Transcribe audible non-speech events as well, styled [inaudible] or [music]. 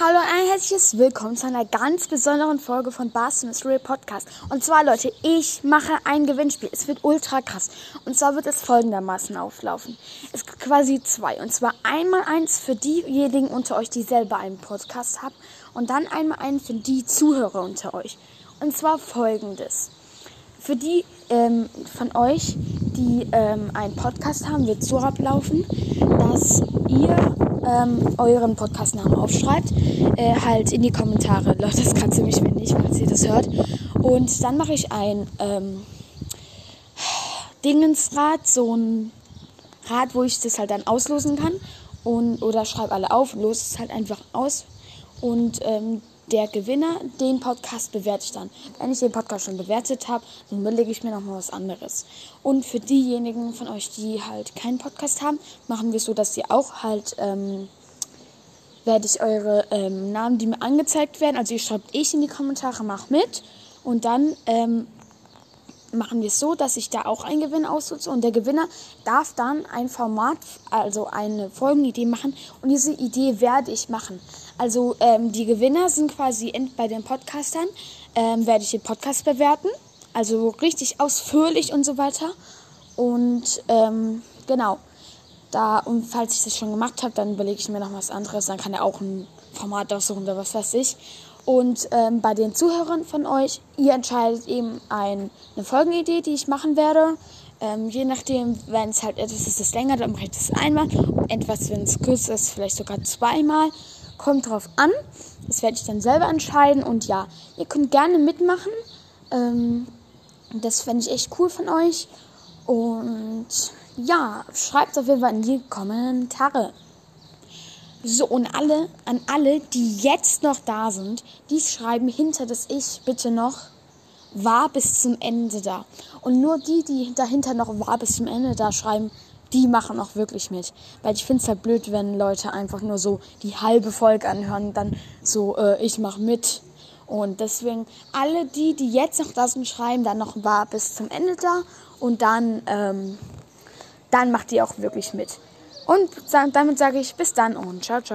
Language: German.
Hallo und ein herzliches Willkommen zu einer ganz besonderen Folge von Bars Mystery Podcast. Und zwar, Leute, ich mache ein Gewinnspiel. Es wird ultra krass. Und zwar wird es folgendermaßen auflaufen. Es gibt quasi zwei. Und zwar einmal eins für diejenigen unter euch, die selber einen Podcast haben. Und dann einmal einen für die Zuhörer unter euch. Und zwar folgendes. Für die ähm, von euch, die ähm, einen Podcast haben, wird so ablaufen, dass ihr ähm, euren Podcastnamen aufschreibt, äh, halt in die Kommentare. [laughs] Leute, das kann ziemlich wenig, falls ihr das hört. Und dann mache ich ein ähm, Dingensrad, so ein Rad, wo ich das halt dann auslosen kann. Und, oder schreibe alle auf, los es halt einfach aus. Und ähm, der Gewinner, den Podcast bewerte ich dann. Wenn ich den Podcast schon bewertet habe, dann überlege ich mir nochmal was anderes. Und für diejenigen von euch, die halt keinen Podcast haben, machen wir so, dass ihr auch halt, ähm, werde ich eure ähm, Namen, die mir angezeigt werden, also ihr schreibt ich in die Kommentare, mach mit. Und dann ähm, machen wir es so, dass ich da auch einen Gewinn aussuche und der Gewinner darf dann ein Format, also eine Folgenidee machen und diese Idee werde ich machen. Also ähm, die Gewinner sind quasi bei den Podcastern, ähm, werde ich den Podcast bewerten, also richtig ausführlich und so weiter. Und ähm, genau, da und falls ich das schon gemacht habe, dann überlege ich mir noch was anderes, dann kann er auch ein Format aussuchen oder was weiß ich. Und ähm, bei den Zuhörern von euch, ihr entscheidet eben ein, eine Folgenidee, die ich machen werde. Ähm, je nachdem, wenn es halt etwas ist, das länger, dann mache ich das einmal. Und etwas, wenn es kürzer ist, vielleicht sogar zweimal. Kommt drauf an. Das werde ich dann selber entscheiden. Und ja, ihr könnt gerne mitmachen. Ähm, das fände ich echt cool von euch. Und ja, schreibt auf jeden Fall in die Kommentare. So, und alle, an alle, die jetzt noch da sind, die schreiben hinter das Ich bitte noch war bis zum Ende da. Und nur die, die dahinter noch war bis zum Ende da schreiben, die machen auch wirklich mit. Weil ich finde es halt blöd, wenn Leute einfach nur so die halbe Folge anhören und dann so, äh, ich mach mit. Und deswegen, alle die, die jetzt noch da sind, schreiben, dann noch war bis zum Ende da. Und dann, ähm, dann macht die auch wirklich mit. Und damit sage ich bis dann und ciao, ciao.